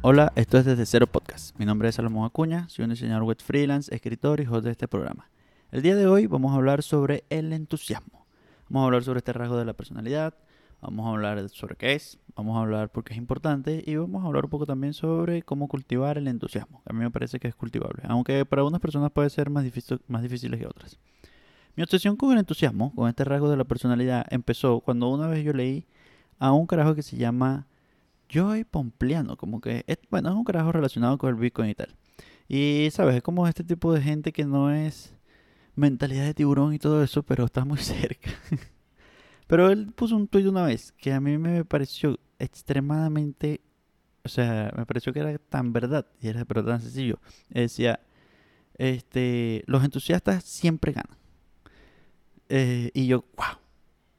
Hola, esto es Desde Cero Podcast. Mi nombre es Salomón Acuña, soy un diseñador web freelance, escritor y host de este programa. El día de hoy vamos a hablar sobre el entusiasmo. Vamos a hablar sobre este rasgo de la personalidad, vamos a hablar sobre qué es, vamos a hablar por qué es importante y vamos a hablar un poco también sobre cómo cultivar el entusiasmo. A mí me parece que es cultivable, aunque para unas personas puede ser más, difícil, más difíciles que otras. Mi obsesión con el entusiasmo, con este rasgo de la personalidad, empezó cuando una vez yo leí a un carajo que se llama Joy Pompliano, como que, es, bueno, es un carajo relacionado con el Bitcoin y tal. Y, ¿sabes? Es como este tipo de gente que no es mentalidad de tiburón y todo eso, pero está muy cerca. pero él puso un tuit una vez que a mí me pareció extremadamente, o sea, me pareció que era tan verdad y era pero tan sencillo. decía, este, los entusiastas siempre ganan. Eh, y yo, wow,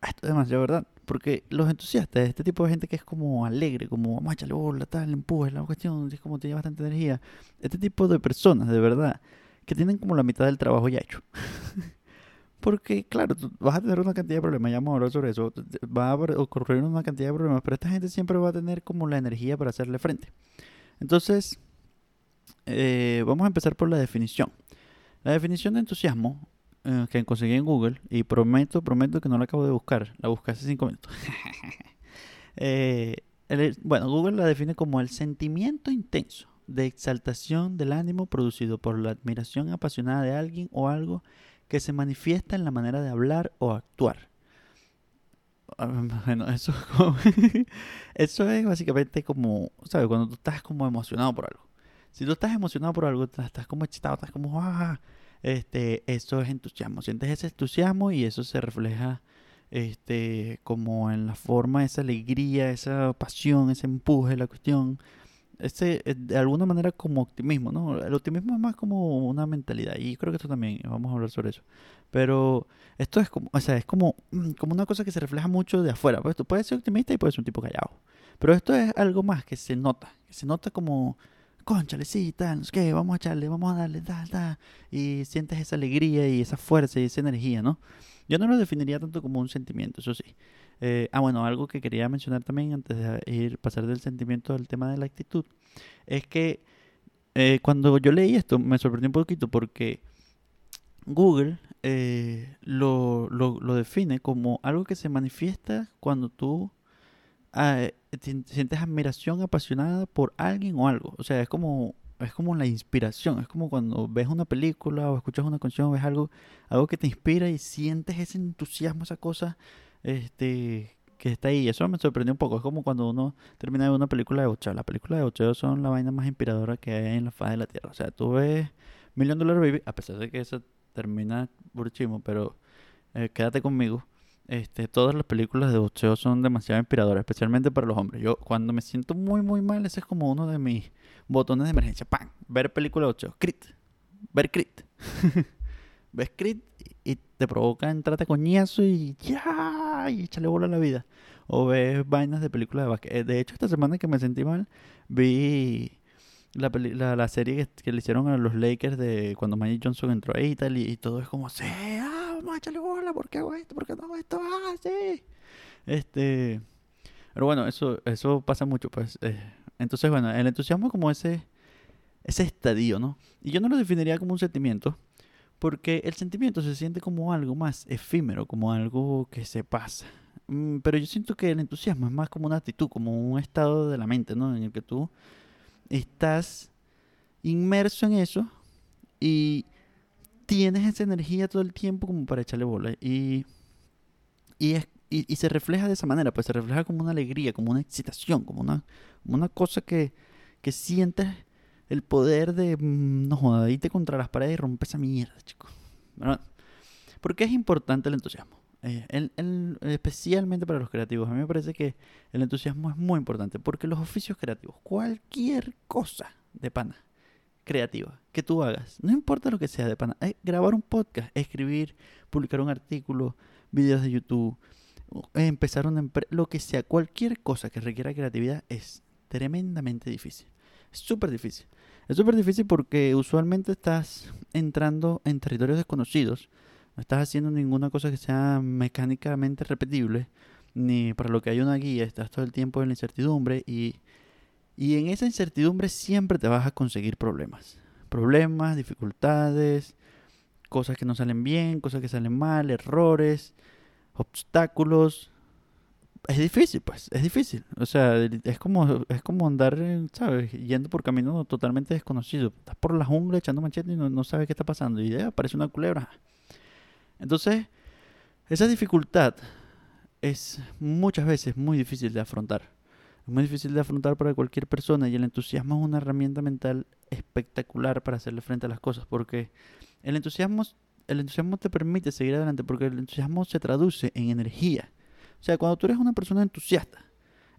esto es demasiado verdad. Porque los entusiastas, este tipo de gente que es como alegre, como vamos a echarle bola, tal, empuje, la cuestión, es como tiene bastante energía. Este tipo de personas, de verdad, que tienen como la mitad del trabajo ya hecho. Porque, claro, vas a tener una cantidad de problemas, ya vamos a hablar sobre eso, va a ocurrir una cantidad de problemas, pero esta gente siempre va a tener como la energía para hacerle frente. Entonces, eh, vamos a empezar por la definición. La definición de entusiasmo eh, que conseguí en Google y prometo, prometo que no la acabo de buscar. La busqué hace cinco minutos. Eh, bueno, Google la define como el sentimiento intenso de exaltación del ánimo producido por la admiración apasionada de alguien o algo que se manifiesta en la manera de hablar o actuar. Ah, bueno, eso, eso es básicamente como, ¿sabes? Cuando tú estás como emocionado por algo. Si tú estás emocionado por algo, estás como excitado, estás como, ah, este, eso es entusiasmo. Sientes ese entusiasmo y eso se refleja este, como en la forma, esa alegría, esa pasión, ese empuje, la cuestión. Ese, eh, de alguna manera como optimismo, ¿no? El optimismo es más como una mentalidad y creo que esto también, vamos a hablar sobre eso. Pero esto es como, o sea, es como, mm, como una cosa que se refleja mucho de afuera. Pues tú puedes ser optimista y puedes ser un tipo callado. Pero esto es algo más que se nota, que se nota como conchale, sí, tal, no vamos a echarle, vamos a darle, tal, tal. Y sientes esa alegría y esa fuerza y esa energía, ¿no? Yo no lo definiría tanto como un sentimiento, eso sí. Eh, ah, bueno, algo que quería mencionar también antes de ir pasar del sentimiento al tema de la actitud, es que eh, cuando yo leí esto me sorprendió un poquito porque Google eh, lo, lo, define como algo que se manifiesta cuando tú eh, sientes admiración apasionada por alguien o algo. O sea, es como, es como la inspiración. Es como cuando ves una película o escuchas una canción o ves algo, algo que te inspira y sientes ese entusiasmo, esa cosa este, que está ahí. Eso me sorprendió un poco. Es como cuando uno termina de ver una película de boxeo. Las películas de boxeo son la vaina más inspiradora que hay en la faz de la tierra. O sea, tú ves Million Dollar Baby, a pesar de que eso termina burchismo, pero eh, quédate conmigo este, todas las películas de boxeo son demasiado inspiradoras, especialmente para los hombres. Yo cuando me siento muy muy mal, ese es como uno de mis botones de emergencia. ¡Pam! Ver película de boxeo. Crit. Ver Crit. Ves Crit y te provoca entrarte coñazo y ya, y échale bola a la vida. O ves vainas de películas de básquet. Eh, de hecho, esta semana que me sentí mal, vi la, la, serie que, le hicieron a los Lakers de cuando Magic Johnson entró ahí y tal, y, todo es como, sea vamos a echarle bola, ¿por qué hago esto? ¿Por qué no hago esto? Ah, sí. Este, pero bueno, eso, eso pasa mucho, pues. Eh, entonces, bueno, el entusiasmo es como ese, ese estadio, ¿no? Y yo no lo definiría como un sentimiento, porque el sentimiento se siente como algo más efímero, como algo que se pasa. Mm, pero yo siento que el entusiasmo es más como una actitud, como un estado de la mente, ¿no? En el que tú estás inmerso en eso y tienes esa energía todo el tiempo como para echarle bola. Y, y, es, y, se refleja de esa manera, pues se refleja como una alegría, como una excitación, como una, una cosa que, que sientes el poder de, mm, no irte contra las paredes y romper esa mierda, chicos. ¿Por qué es importante el entusiasmo? Eh, especialmente para los creativos. A mí me parece que el entusiasmo es muy importante porque los oficios creativos, cualquier cosa de pana, creativa que tú hagas, no importa lo que sea de pana, eh, grabar un podcast, escribir, publicar un artículo, videos de YouTube, empezar una empresa, lo que sea, cualquier cosa que requiera creatividad es tremendamente difícil. Es súper difícil. Es súper difícil porque usualmente estás entrando en territorios desconocidos. No estás haciendo ninguna cosa que sea mecánicamente repetible, ni para lo que hay una guía. Estás todo el tiempo en la incertidumbre y Y en esa incertidumbre siempre te vas a conseguir problemas. Problemas, dificultades, cosas que no salen bien, cosas que salen mal, errores, obstáculos. Es difícil, pues, es difícil. O sea, es como, es como andar, ¿sabes? Yendo por camino totalmente desconocido. Estás por la jungla echando machete y no, no sabes qué está pasando. Y de aparece una culebra. Entonces, esa dificultad es muchas veces muy difícil de afrontar. Es muy difícil de afrontar para cualquier persona y el entusiasmo es una herramienta mental espectacular para hacerle frente a las cosas porque el entusiasmo, el entusiasmo te permite seguir adelante porque el entusiasmo se traduce en energía. O sea, cuando tú eres una persona entusiasta,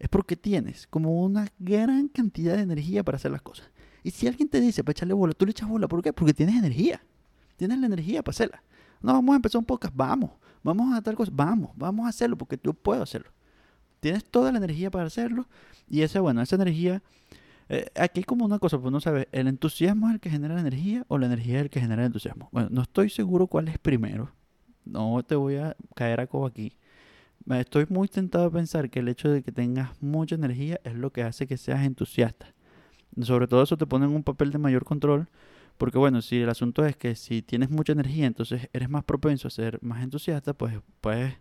es porque tienes como una gran cantidad de energía para hacer las cosas. Y si alguien te dice para echarle bola, tú le echas bola. ¿Por qué? Porque tienes energía. Tienes la energía para hacerla. No, vamos a empezar un podcast. Vamos. Vamos a tal cosa. Vamos. Vamos a hacerlo porque yo puedo hacerlo. Tienes toda la energía para hacerlo. Y esa, bueno, esa energía eh, aquí como una cosa, pues no sabes, ¿el entusiasmo es el que genera la energía o la energía es el que genera el entusiasmo? Bueno, no estoy seguro cuál es primero. No te voy a caer a cobo aquí. Estoy muy tentado a pensar que el hecho de que tengas mucha energía es lo que hace que seas entusiasta. Sobre todo eso te pone en un papel de mayor control. Porque bueno, si el asunto es que si tienes mucha energía, entonces eres más propenso a ser más entusiasta, pues puedes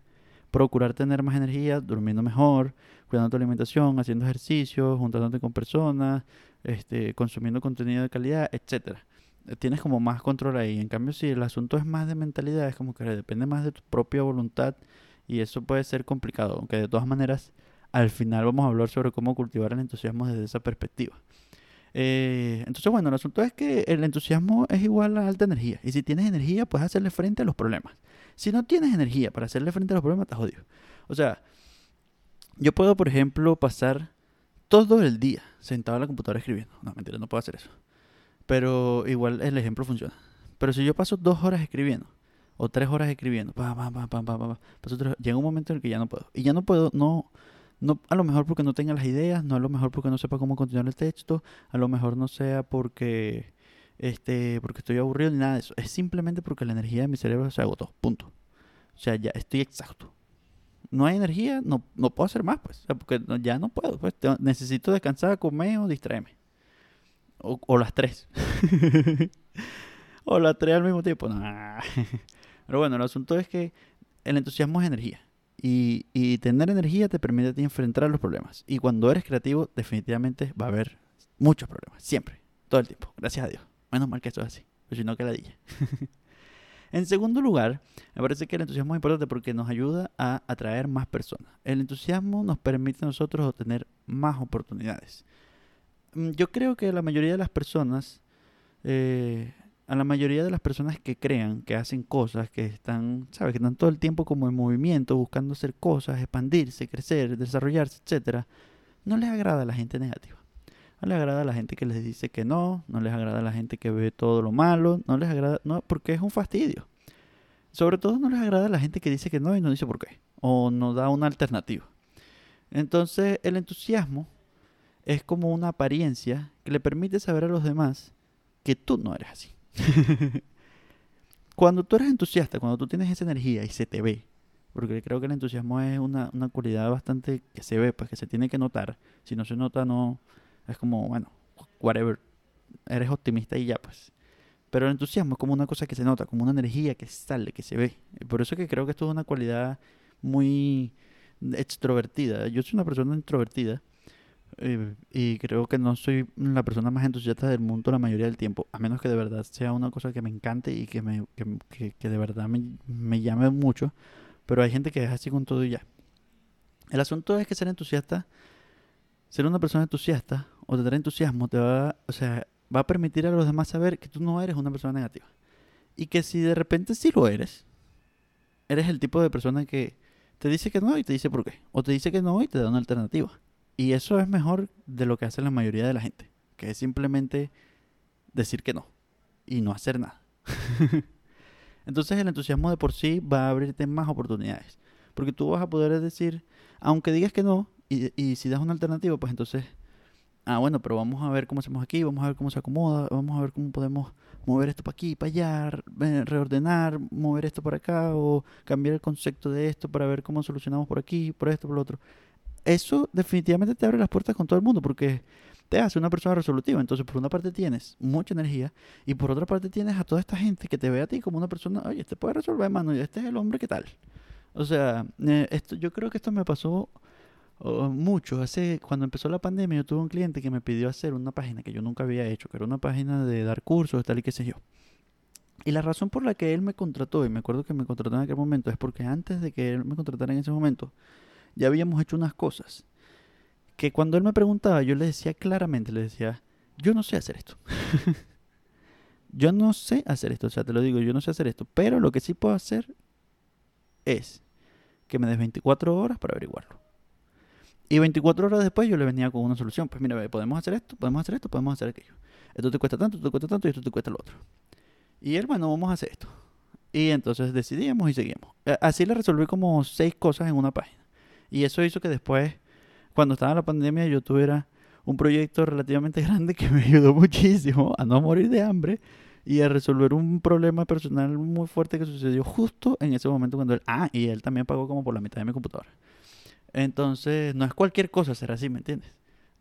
procurar tener más energía, durmiendo mejor, cuidando tu alimentación, haciendo ejercicio, juntándote con personas, este, consumiendo contenido de calidad, etcétera. Eh, tienes como más control ahí. En cambio, si el asunto es más de mentalidad, es como que depende más de tu propia voluntad y eso puede ser complicado, aunque de todas maneras al final vamos a hablar sobre cómo cultivar el entusiasmo desde esa perspectiva. Eh, entonces, bueno, el asunto es que el entusiasmo es igual a alta energía. Y si tienes energía, puedes hacerle frente a los problemas. Si no tienes energía para hacerle frente a los problemas, estás jodido. O sea, yo puedo, por ejemplo, pasar todo el día sentado en la computadora escribiendo. No, mentira, no puedo hacer eso. Pero igual el ejemplo funciona. Pero si yo paso dos horas escribiendo, o tres horas escribiendo, pa, pa, pa, pa, pa, pa, llega un momento en el que ya no puedo. Y ya no puedo, no, no, a lo mejor porque no tenga las ideas, no a lo mejor porque no sepa cómo continuar el texto, a lo mejor no sea porque este, porque estoy aburrido ni nada de eso. Es simplemente porque la energía de mi cerebro se agotó. Punto. O sea, ya estoy exhausto. No hay energía, no, no puedo hacer más, pues. porque ya no puedo. Pues. necesito descansar, comer o distraerme. O, las tres. o las tres al mismo tiempo. Pero bueno, el asunto es que el entusiasmo es energía. Y, y tener energía te permite enfrentar los problemas. Y cuando eres creativo, definitivamente va a haber muchos problemas. Siempre. Todo el tiempo. Gracias a Dios. Menos mal que esto es así, pues si no, que la en segundo lugar, me parece que el entusiasmo es importante porque nos ayuda a atraer más personas. El entusiasmo nos permite a nosotros obtener más oportunidades. Mm, yo creo que la mayoría de las personas, eh, a la mayoría de las personas que crean, que hacen cosas, que están, ¿sabes? Que están todo el tiempo como en movimiento, buscando hacer cosas, expandirse, crecer, desarrollarse, etcétera, no les agrada a la gente negativa. No les agrada a la gente que les dice que no, no les agrada a la gente que ve todo lo malo, no les agrada, no, porque es un fastidio. Sobre todo no les agrada a la gente que dice que no y no dice por qué, o no da una alternativa. Entonces el entusiasmo es como una apariencia que le permite saber a los demás que tú no eres así. cuando tú eres entusiasta, cuando tú tienes esa energía y se te ve, porque creo que el entusiasmo es una, una cualidad bastante que se ve, pues que se tiene que notar. Si no se nota, no, es como, bueno, whatever. Eres optimista y ya, pues. Pero el entusiasmo es como una cosa que se nota, como una energía que sale, que se ve. Por eso que creo que esto es una cualidad muy extrovertida. Yo soy una persona introvertida eh, y creo que no soy la persona más entusiasta del mundo la mayoría del tiempo, a menos que de verdad sea una cosa que me encante y que, me, que, que de verdad me, me llame mucho. Pero hay gente que es así con todo y ya. El asunto es que ser entusiasta, ser una persona entusiasta o tener entusiasmo te va, o sea, va a permitir a los demás saber que tú no eres una persona negativa. Y que si de repente sí lo eres, eres el tipo de persona que te dice que no y te dice por qué. O te dice que no y te da una alternativa. Y eso es mejor de lo que hace la mayoría de la gente. Que es simplemente decir que no. Y no hacer nada. Entonces el entusiasmo de por sí va a abrirte más oportunidades. Porque tú vas a poder decir, aunque digas que no, y, y si das una alternativa, pues entonces ah, bueno, pero vamos a ver cómo hacemos aquí, vamos a ver cómo se acomoda, vamos a ver cómo podemos mover esto para aquí, para allá, reordenar, mover esto para acá o cambiar el concepto de esto para ver cómo solucionamos por aquí, por esto, por lo otro. Eso definitivamente te abre las puertas con todo el mundo porque te hace una persona resolutiva. Entonces, por una parte tienes mucha energía y por otra parte tienes a toda esta gente que te ve a ti como una persona, oye, este puede resolver, mano, este es el hombre, ¿qué tal? O sea, eh, esto, yo creo que esto me pasó oh, mucho. Hace, cuando empezó la pandemia, yo tuve un cliente que me pidió hacer una página que yo nunca había hecho, que era una página de dar cursos, tal y qué sé yo. Y la razón por la que él me contrató, y me acuerdo que me contrató en aquel momento, es porque antes de que él me contratara en ese momento, ya habíamos hecho unas cosas que cuando él me preguntaba, yo le decía claramente, le decía, yo no sé hacer esto. yo no sé hacer esto, o sea, te lo digo, yo no sé hacer esto, pero lo que sí puedo hacer es que me des 24 horas para averiguarlo. Y 24 horas después yo le venía con una solución. Pues mira, podemos hacer esto, podemos hacer esto, podemos hacer aquello. Esto te cuesta tanto, esto te cuesta tanto y esto te cuesta lo otro. Y él, bueno, vamos a hacer esto. Y entonces decidíamos y seguimos. Así le resolví como seis cosas en una página. Y eso hizo que después cuando estaba la pandemia yo tuviera un proyecto relativamente grande que me ayudó muchísimo a no morir de hambre y a resolver un problema personal muy fuerte que sucedió justo en ese momento cuando él... Ah, y él también pagó como por la mitad de mi computadora. Entonces, no es cualquier cosa ser así, ¿me entiendes?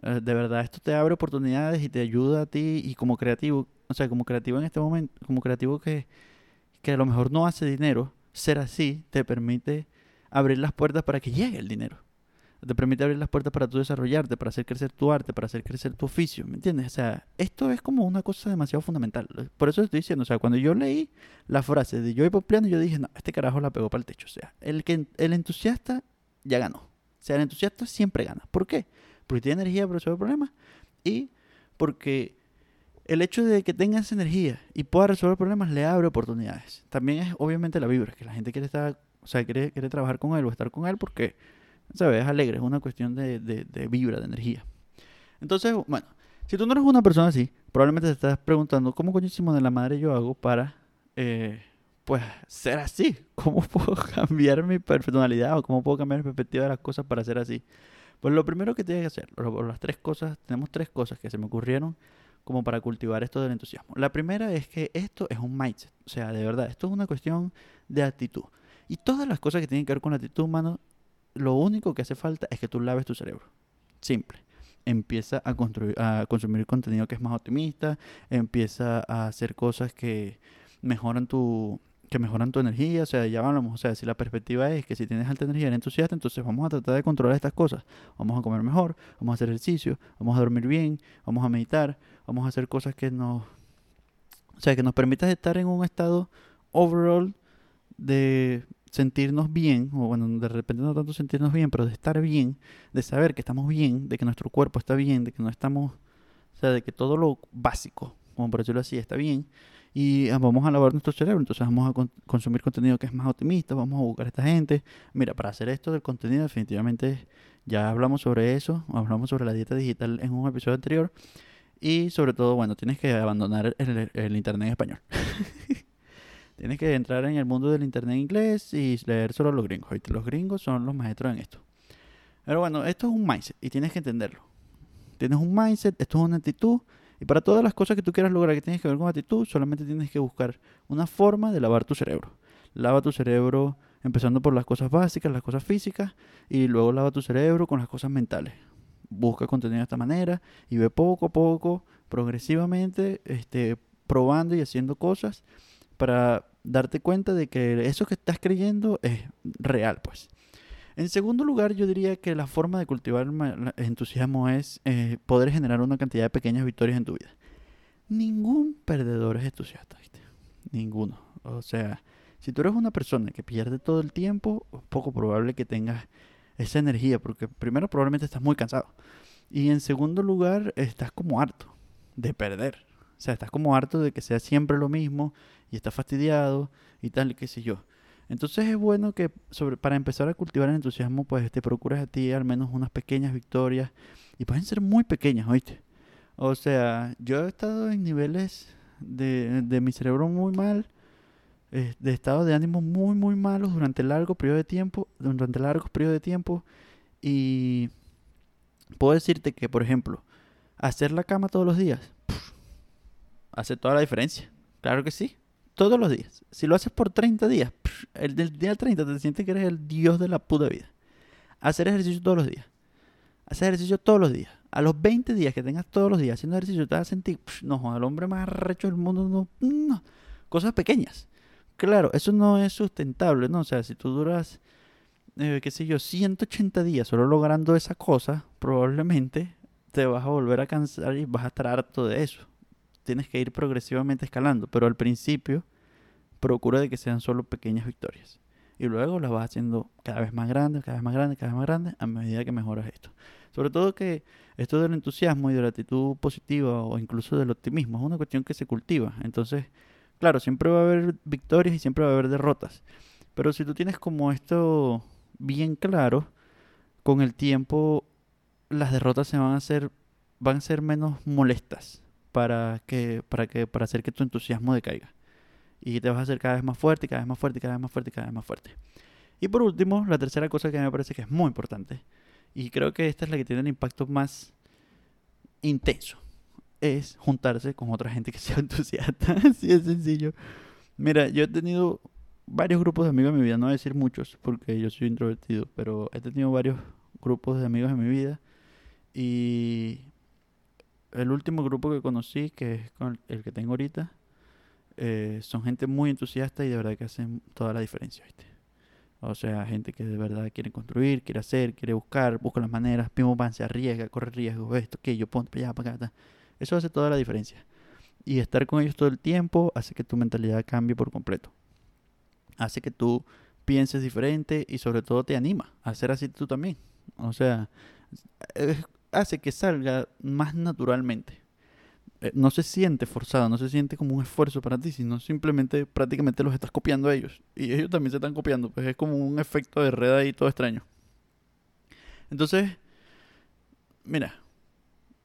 Eh, de verdad, esto te abre oportunidades y te ayuda a ti y como creativo, o sea, como creativo en este momento, como creativo que, que a lo mejor no hace dinero, ser así te permite abrir las puertas para que llegue el dinero te permite abrir las puertas para tú desarrollarte, para hacer crecer tu arte, para hacer crecer tu oficio, ¿me entiendes? O sea, esto es como una cosa demasiado fundamental. Por eso estoy diciendo, o sea, cuando yo leí la frase de Joey Popliano, yo dije, no, este carajo la pegó para el techo. O sea, el, que, el entusiasta ya ganó. O sea, el entusiasta siempre gana. ¿Por qué? Porque tiene energía para resolver problemas y porque el hecho de que tengas energía y pueda resolver problemas le abre oportunidades. También es obviamente la vibra, que la gente quiere estar, o sea, quiere, quiere trabajar con él o estar con él porque ¿sabes? Es alegre, es una cuestión de, de, vibra, de energía. Entonces, bueno, si tú no eres una persona así, probablemente te estás preguntando, ¿cómo coñísimo de la madre yo hago para, eh, pues, ser así? ¿Cómo puedo cambiar mi personalidad o cómo puedo cambiar mi perspectiva de las cosas para ser así? Pues lo primero que tienes que hacer, las tres cosas, tenemos tres cosas que se me ocurrieron como para cultivar esto del entusiasmo. La primera es que esto es un mindset, o sea, de verdad, esto es una cuestión de actitud. Y todas las cosas que tienen que ver con la actitud humana lo único que hace falta es que tú laves tu cerebro. Simple. Empieza a, construir, a consumir contenido que es más optimista, empieza a hacer cosas que mejoran tu que mejoran tu energía, o sea, ya hablamos, o sea, si la perspectiva es que si tienes alta energía, eres entusiasta, entonces vamos a tratar de controlar estas cosas. Vamos a comer mejor, vamos a hacer ejercicio, vamos a dormir bien, vamos a meditar, vamos a hacer cosas que nos o sea, que nos permitan estar en un estado overall de sentirnos bien, o bueno, de repente no tanto sentirnos bien, pero de estar bien, de saber que estamos bien, de que nuestro cuerpo está bien, de que no estamos, o sea, de que todo lo básico, como por decirlo así, está bien, y ah, vamos a lavar nuestro cerebro, entonces vamos a consumir contenido que es más optimista, vamos a buscar a esta gente. Mira, para hacer esto del contenido, definitivamente ya hablamos sobre eso, hablamos sobre la dieta digital en un episodio anterior, y sobre todo, bueno, tienes que abandonar el, el internet en español. Tienes que entrar en el mundo del internet inglés y leer solo los gringos. Los gringos son los maestros en esto. Pero bueno, esto es un mindset y tienes que entenderlo. Tienes un mindset, esto es una actitud. Y para todas las cosas que tú quieras lograr que tienes que ver con actitud, solamente tienes que buscar una forma de lavar tu cerebro. Lava tu cerebro empezando por las cosas básicas, las cosas físicas, y luego lava tu cerebro con las cosas mentales. Busca contenido de esta manera y ve poco a poco, progresivamente, este, probando y haciendo cosas para darte cuenta de que eso que estás creyendo es real, pues. En segundo lugar, yo diría que la forma de cultivar entusiasmo es eh, poder generar una cantidad de pequeñas victorias en tu vida. Ningún perdedor es entusiasta, ¿viste? Ninguno. O sea, si tú eres una persona que pierde todo el tiempo, es poco probable que tengas esa energía, porque primero probablemente estás muy cansado. Y en segundo lugar, estás como harto de perder. O sea, estás como harto de que sea siempre lo mismo y estás fastidiado y tal, qué sé yo. Entonces es bueno que sobre, para empezar a cultivar el entusiasmo, pues te procures a ti al menos unas pequeñas victorias. Y pueden ser muy pequeñas, ¿oíste? O sea, yo he estado en niveles de, de mi cerebro muy mal, de estado de ánimo muy, muy malos durante largo periodo de tiempo, durante largos periodos de tiempo. Y puedo decirte que, por ejemplo, hacer la cama todos los días, hace toda la diferencia. Claro que sí. Todos los días. Si lo haces por 30 días, el del día 30 te sientes que eres el dios de la puta vida. Hacer ejercicio todos los días. Hacer ejercicio todos los días. A los 20 días que tengas todos los días haciendo ejercicio, te vas a sentir, no, al hombre más recho del mundo, no, no. Cosas pequeñas. Claro, eso no es sustentable, ¿no? O sea, si tú duras, eh, qué sé yo, 180 días solo logrando esa cosa, probablemente te vas a volver a cansar y vas a estar harto de eso. Tienes que ir progresivamente escalando, pero al principio procura de que sean solo pequeñas victorias. Y luego las vas haciendo cada vez más grandes, cada vez más grandes, cada vez más grandes a medida que mejoras esto. Sobre todo que esto del entusiasmo y de la actitud positiva o incluso del optimismo es una cuestión que se cultiva. Entonces, claro, siempre va a haber victorias y siempre va a haber derrotas. Pero si tú tienes como esto bien claro, con el tiempo las derrotas se van a hacer van a ser menos molestas para que para que para hacer que tu entusiasmo decaiga y te vas a hacer cada vez más fuerte, cada vez más fuerte, cada vez más fuerte, cada vez más fuerte. Y por último, la tercera cosa que me parece que es muy importante, y creo que esta es la que tiene el impacto más intenso, es juntarse con otra gente que sea entusiasta. Así es sencillo. Mira, yo he tenido varios grupos de amigos en mi vida, no voy a decir muchos porque yo soy introvertido, pero he tenido varios grupos de amigos en mi vida y el último grupo que conocí, que es el que tengo ahorita, eh, son gente muy entusiasta y de verdad que hacen toda la diferencia, ¿viste? O sea, gente que de verdad quiere construir, quiere hacer, quiere buscar, busca las maneras, pimo pan, se arriesga, corre riesgos, esto, que yo pongo para allá, para acá. Eso hace toda la diferencia. Y estar con ellos todo el tiempo hace que tu mentalidad cambie por completo. Hace que tú pienses diferente y sobre todo te anima a hacer así tú también. O sea, hace que salga más naturalmente. Eh, no se siente forzado, no se siente como un esfuerzo para ti, sino simplemente prácticamente los estás copiando a ellos. Y ellos también se están copiando, pues es como un efecto de red ahí todo extraño. Entonces, mira,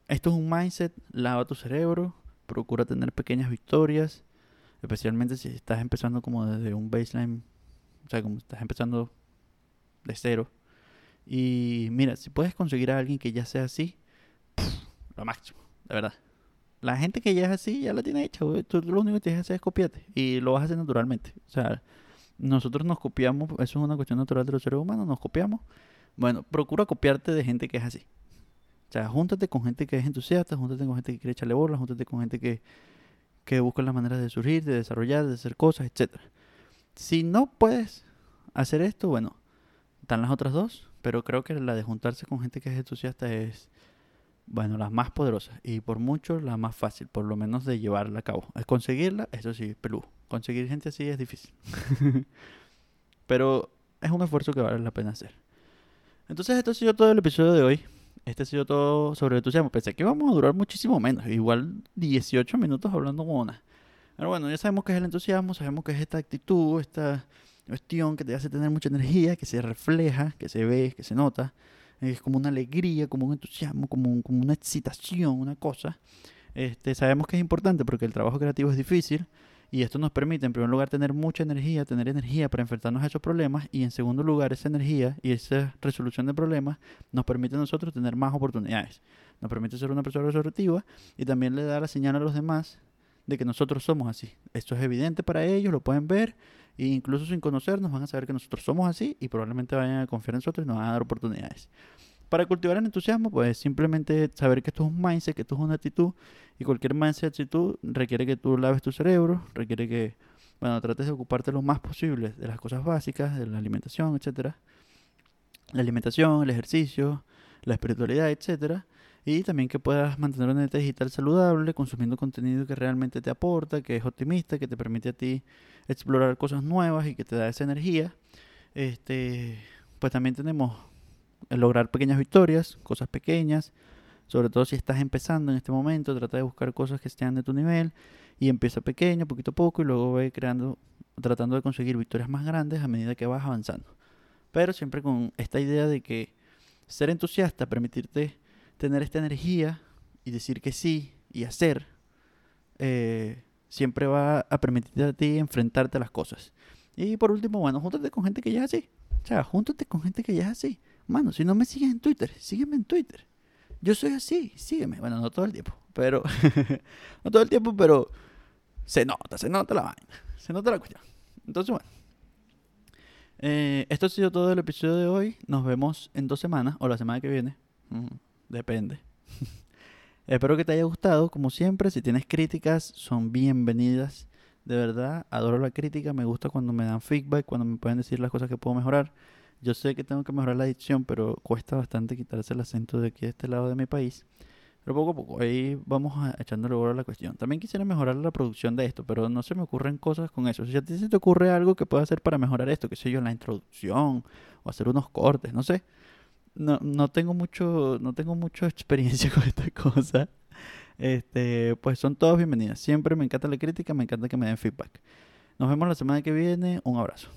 esto es un mindset, lava tu cerebro, procura tener pequeñas victorias, especialmente si estás empezando como desde un baseline, o sea, como estás empezando de cero. Y mira, si puedes conseguir a alguien que ya sea así, lo máximo, de verdad. La gente que ya es así, ya la tiene hecha, Tú lo único que tienes que hacer es copiarte. Y lo vas a hacer naturalmente. O sea, nosotros nos copiamos, eso es una cuestión natural de los seres humanos, nos copiamos. Bueno, procura copiarte de gente que es así. O sea, júntate con gente que es entusiasta, júntate con gente que quiere echarle bola, júntate con gente que, que busca las maneras de surgir, de desarrollar, de hacer cosas, etc. Si no puedes hacer esto, bueno, están las otras dos, pero creo que la de juntarse con gente que es entusiasta es bueno, las más poderosas y por mucho la más fácil, por lo menos de llevarla a cabo. Es conseguirla, eso sí, peludo. Conseguir gente así es difícil. Pero es un esfuerzo que vale la pena hacer. Entonces, esto ha sido todo el episodio de hoy. Este ha sido todo sobre el entusiasmo. Pensé que íbamos a durar muchísimo menos. Igual 18 minutos hablando con una. Pero bueno, ya sabemos que es el entusiasmo, sabemos que es esta actitud, esta cuestión que te hace tener mucha energía, que se refleja, que se ve, que se nota es como una alegría, como un entusiasmo, como, como una excitación, una cosa. Este, sabemos que es importante porque el trabajo creativo es difícil y esto nos permite en primer lugar tener mucha energía, tener energía para enfrentarnos a esos problemas y en segundo lugar esa energía y esa resolución de problemas nos permite a nosotros tener más oportunidades. Nos permite ser una persona resolutiva y también le da la señal a los demás de que nosotros somos así. Esto es evidente para ellos, lo pueden ver e incluso sin conocernos van a saber que nosotros somos así y probablemente vayan a confiar en nosotros y nos van a dar oportunidades. Para cultivar el entusiasmo, pues simplemente saber que esto es un mindset, que esto es una actitud y cualquier mindset, actitud requiere que tú laves tu cerebro, requiere que, bueno, trates de ocuparte lo más posible de las cosas básicas, de la alimentación, etcétera. La alimentación, el ejercicio, la espiritualidad, etcétera y también que puedas mantener una dieta digital saludable, consumiendo contenido que realmente te aporta, que es optimista, que te permite a ti explorar cosas nuevas y que te da esa energía. Este, pues también tenemos el lograr pequeñas victorias, cosas pequeñas, sobre todo si estás empezando en este momento, trata de buscar cosas que estén de tu nivel y empieza pequeño, poquito a poco y luego ve creando, tratando de conseguir victorias más grandes a medida que vas avanzando. Pero siempre con esta idea de que ser entusiasta, permitirte tener esta energía y decir que sí y hacer, eh, siempre va a permitirte a ti enfrentarte a las cosas. Y por último, bueno, júntate con gente que ya es así. O sea, júntate con gente que ya es así. Mano, si no me sigues en Twitter, sígueme en Twitter. Yo soy así, sígueme. Bueno, no todo el tiempo, pero... no todo el tiempo, pero se nota, se nota la vaina. Se nota la cuestión. Entonces, bueno. Eh, esto ha sido todo el episodio de hoy. Nos vemos en dos semanas o la semana que viene. Depende. Espero que te haya gustado, como siempre. Si tienes críticas, son bienvenidas. De verdad, adoro la crítica. Me gusta cuando me dan feedback, cuando me pueden decir las cosas que puedo mejorar. Yo sé que tengo que mejorar la edición, pero cuesta bastante quitarse el acento de aquí de este lado de mi país. Pero poco a poco, ahí vamos a echándole bola a la cuestión. También quisiera mejorar la producción de esto, pero no se me ocurren cosas con eso. Si a ti se te ocurre algo que pueda hacer para mejorar esto, que sé yo, la introducción, o hacer unos cortes, no sé. No, no tengo mucho, no tengo mucha experiencia con esta cosa. Este, pues son todas bienvenidas. Siempre me encanta la crítica, me encanta que me den feedback. Nos vemos la semana que viene. Un abrazo.